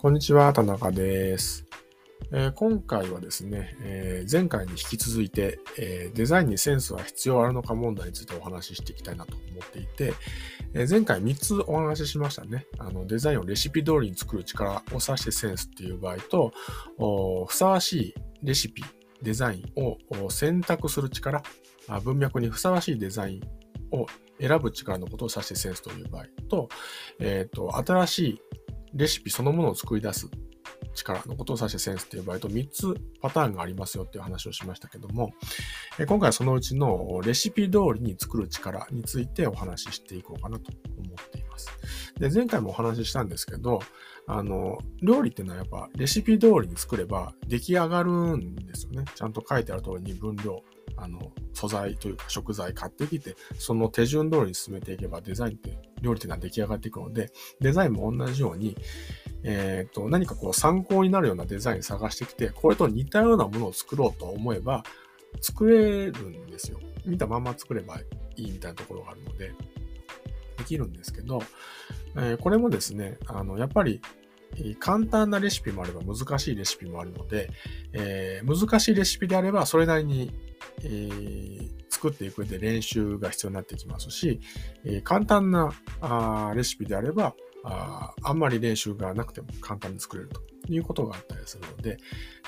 こんにちは、田中です。えー、今回はですね、えー、前回に引き続いて、えー、デザインにセンスは必要あるのか問題についてお話ししていきたいなと思っていて、え前回3つお話ししましたね。あのデザインをレシピ通りに作る力を指してセンスっていう場合と、ふさわしいレシピ、デザインを選択する力、文脈にふさわしいデザインを選ぶ力のことを指してセンスという場合と、えっ、と、新しいレシピそのものを作り出す力のことを指してセンスっていう場合と3つパターンがありますよっていう話をしましたけども、今回はそのうちのレシピ通りに作る力についてお話ししていこうかなと思っています。で、前回もお話ししたんですけど、あの、料理っていうのはやっぱレシピ通りに作れば出来上がるんですよね。ちゃんと書いてある通りに分量、あの、素材というか食材買ってきて、その手順通りに進めていけばデザインって料理っていうのは出来上がっていくので、デザインも同じように、えっ、ー、と、何かこう参考になるようなデザイン探してきて、これと似たようなものを作ろうと思えば、作れるんですよ。見たまま作ればいいみたいなところがあるので、できるんですけど、えー、これもですね、あの、やっぱり、簡単なレシピもあれば難しいレシピもあるので、えー、難しいレシピであればそれなりに、えー、作っていく上で練習が必要になってきますし、えー、簡単なあレシピであればああんまり練習がなくても簡単に作れるということがあったりするので、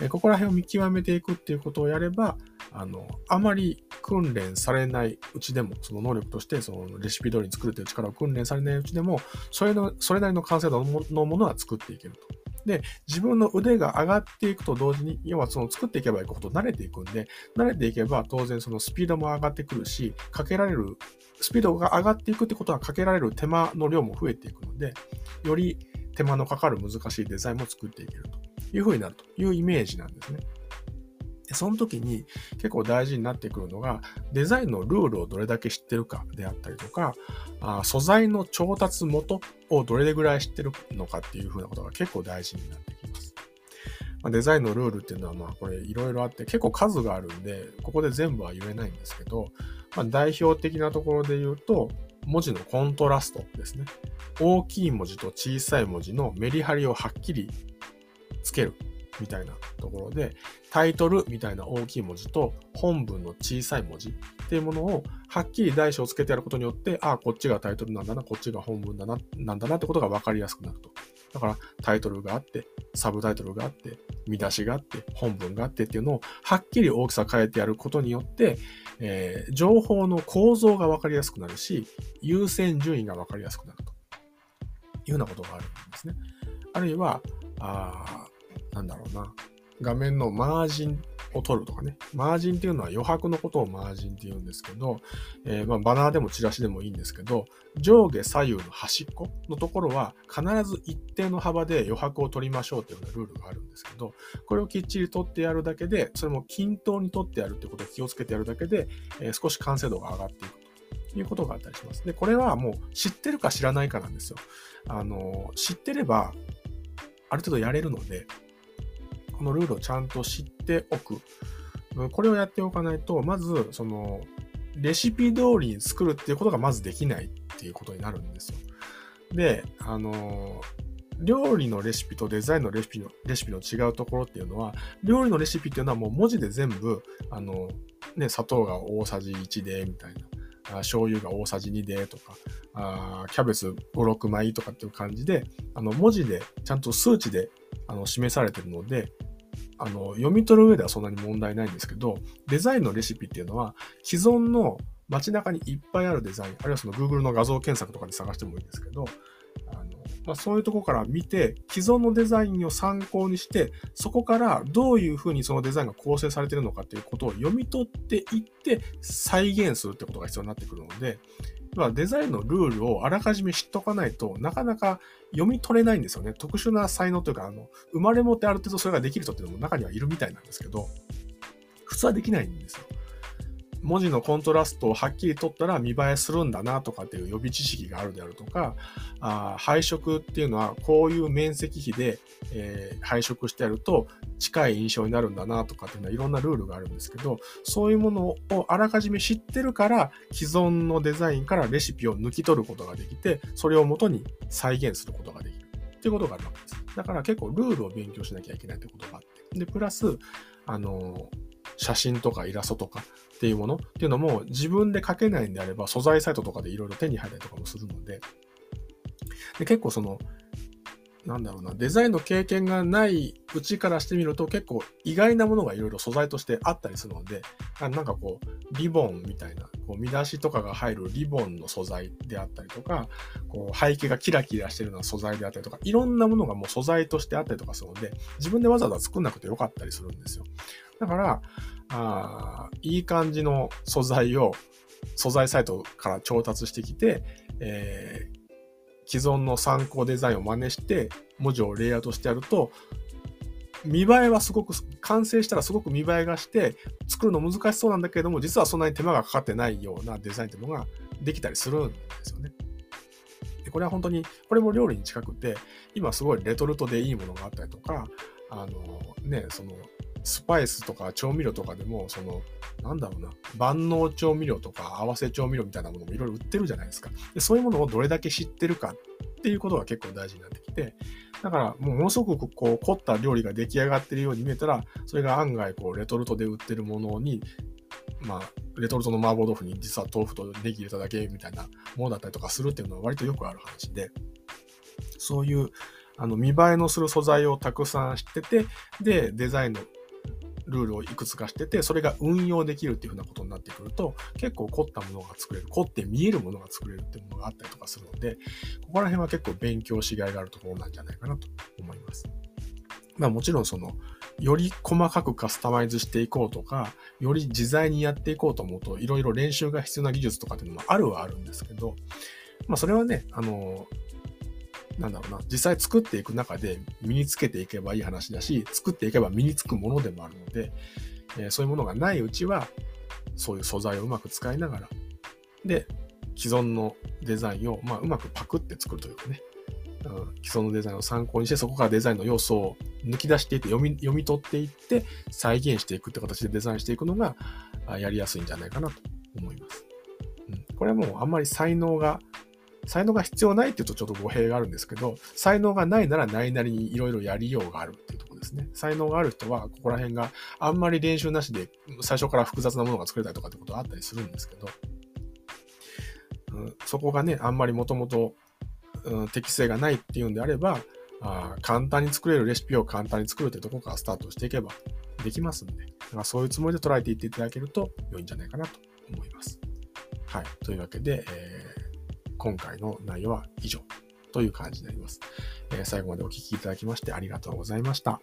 えここら辺を見極めていくっていうことをやれば、あの、あまり訓練されないうちでも、その能力として、そのレシピ通りに作るという力を訓練されないうちでも、それの、それなりの完成度のものは作っていけると。で、自分の腕が上がっていくと同時に、要はその作っていけばいくほど慣れていくんで、慣れていけば当然そのスピードも上がってくるし、かけられる、スピードが上がっていくってことはかけられる手間の量も増えていくので、より手間のかかる難しいデザインも作っていけるというふうになるというイメージなんですね。でその時に結構大事になってくるのが、デザインのルールをどれだけ知ってるかであったりとか、あ素材の調達元をどれぐらい知ってるのかっていう風なことが結構大事になってきます。ま、デザインのルールっていうのはまあこれいろいろあって結構数があるんで、ここで全部は言えないんですけど、まあ、代表的なところで言うと、文字のコントラストですね。大きい文字と小さい文字のメリハリをはっきりつけるみたいなところで、タイトルみたいな大きい文字と本文の小さい文字っていうものをはっきり大小つけてやることによって、ああ、こっちがタイトルなんだな、こっちが本文だな、なんだなってことが分かりやすくなると。だからタイトルがあって、サブタイトルがあって、見出しがあって、本文があってっていうのをはっきり大きさ変えてやることによって、えー、情報の構造が分かりやすくなるし、優先順位が分かりやすくなるというようなことがあるんですね。あるいは、あなんだろうな、画面のマージンを取るとかね。マージンっていうのは余白のことをマージンって言うんですけど、えー、まあバナーでもチラシでもいいんですけど、上下左右の端っこのところは必ず一定の幅で余白を取りましょうというようなルールがあるんですけど、これをきっちり取ってやるだけで、それも均等に取ってやるってことを気をつけてやるだけで、えー、少し完成度が上がっていくということがあったりします。で、これはもう知ってるか知らないかなんですよ。あの、知ってれば、ある程度やれるので、このルールをちゃんと知っておく。これをやっておかないと、まず、その、レシピ通りに作るっていうことがまずできないっていうことになるんですよ。で、あの、料理のレシピとデザインのレシピのレシピの違うところっていうのは、料理のレシピっていうのはもう文字で全部、あの、ね、砂糖が大さじ1で、みたいな。醤油が大さじ2でとか、あキャベツ5、6枚とかっていう感じで、あの文字でちゃんと数値であの示されてるので、あの、読み取る上ではそんなに問題ないんですけど、デザインのレシピっていうのは、既存の街中にいっぱいあるデザイン、あるいはその Google の画像検索とかで探してもいいんですけど、あのまあ、そういうとこから見て、既存のデザインを参考にして、そこからどういうふうにそのデザインが構成されているのかっていうことを読み取っていって、再現するってことが必要になってくるので、まあ、デザインのルールをあらかじめ知っとかないとなかなか読み取れないんですよね。特殊な才能というか、あの、生まれ持ってある程度それができる人っていうのも中にはいるみたいなんですけど、普通はできないんですよ。文字のコントラストをはっきり取ったら見栄えするんだなとかっていう予備知識があるであるとか、あ配色っていうのはこういう面積比で、えー、配色してやると近い印象になるんだなとかっていうのはいろんなルールがあるんですけど、そういうものをあらかじめ知ってるから、既存のデザインからレシピを抜き取ることができて、それを元に再現することができるっていうことがあるわけです。だから結構ルールを勉強しなきゃいけないってことがあって。で、プラス、あの、写真とかイラストとかっていうものっていうのも自分で描けないんであれば素材サイトとかでいろいろ手に入ったりとかもするので、で結構そのなんだろうな、デザインの経験がないうちからしてみると結構意外なものがいろいろ素材としてあったりするので、なんかこう、リボンみたいな、こう見出しとかが入るリボンの素材であったりとか、こう背景がキラキラしてるような素材であったりとか、いろんなものがもう素材としてあったりとかするので、自分でわざわざ作んなくてよかったりするんですよ。だから、あいい感じの素材を素材サイトから調達してきて、えー既存の参考デザインを真似して文字をレイアウトしてやると、見栄えはすごく、完成したらすごく見栄えがして、作るの難しそうなんだけれども、実はそんなに手間がかかってないようなデザインというのができたりするんですよね。でこれは本当に、これも料理に近くて、今すごいレトルトでいいものがあったりとか、あのね、そのスパイスとか調味料とかでも、その、なんだろうな、万能調味料とか合わせ調味料みたいなものもいろいろ売ってるじゃないですかで。そういうものをどれだけ知ってるかっていうことが結構大事になってきて、だから、もうものすごくこう凝った料理が出来上がってるように見えたら、それが案外こうレトルトで売ってるものに、まあ、レトルトの麻婆豆腐に実は豆腐とネギ入れただけみたいなものだったりとかするっていうのは割とよくある話で、そういうあの見栄えのする素材をたくさん知ってて、で、デザインのルールをいくつかしてて、それが運用できるっていうふうなことになってくると、結構凝ったものが作れる、凝って見えるものが作れるっていうものがあったりとかするので、ここら辺は結構勉強しがいがあるところなんじゃないかなと思います。まあもちろんその、より細かくカスタマイズしていこうとか、より自在にやっていこうと思うと、いろいろ練習が必要な技術とかっていうのもあるはあるんですけど、まあそれはね、あの、なんだろうな、実際作っていく中で身につけていけばいい話だし、作っていけば身につくものでもあるので、えー、そういうものがないうちは、そういう素材をうまく使いながら、で、既存のデザインを、まあ、うまくパクって作るというかね、うん、既存のデザインを参考にして、そこからデザインの要素を抜き出していって読み、読み取っていって、再現していくって形でデザインしていくのが、やりやすいんじゃないかなと思います。うん、これはもうあんまり才能が才能が必要ないって言うとちょっと語弊があるんですけど、才能がないならないなりにいろいろやりようがあるっていうところですね。才能がある人は、ここら辺があんまり練習なしで最初から複雑なものが作れたりとかってことはあったりするんですけど、うん、そこがね、あんまりもともと適性がないっていうんであれば、あ簡単に作れるレシピを簡単に作るってところからスタートしていけばできますんで、だからそういうつもりで捉えていっていただけると良いんじゃないかなと思います。はい。というわけで、えー今回の内容は以上という感じになります。えー、最後までお聴きいただきましてありがとうございました。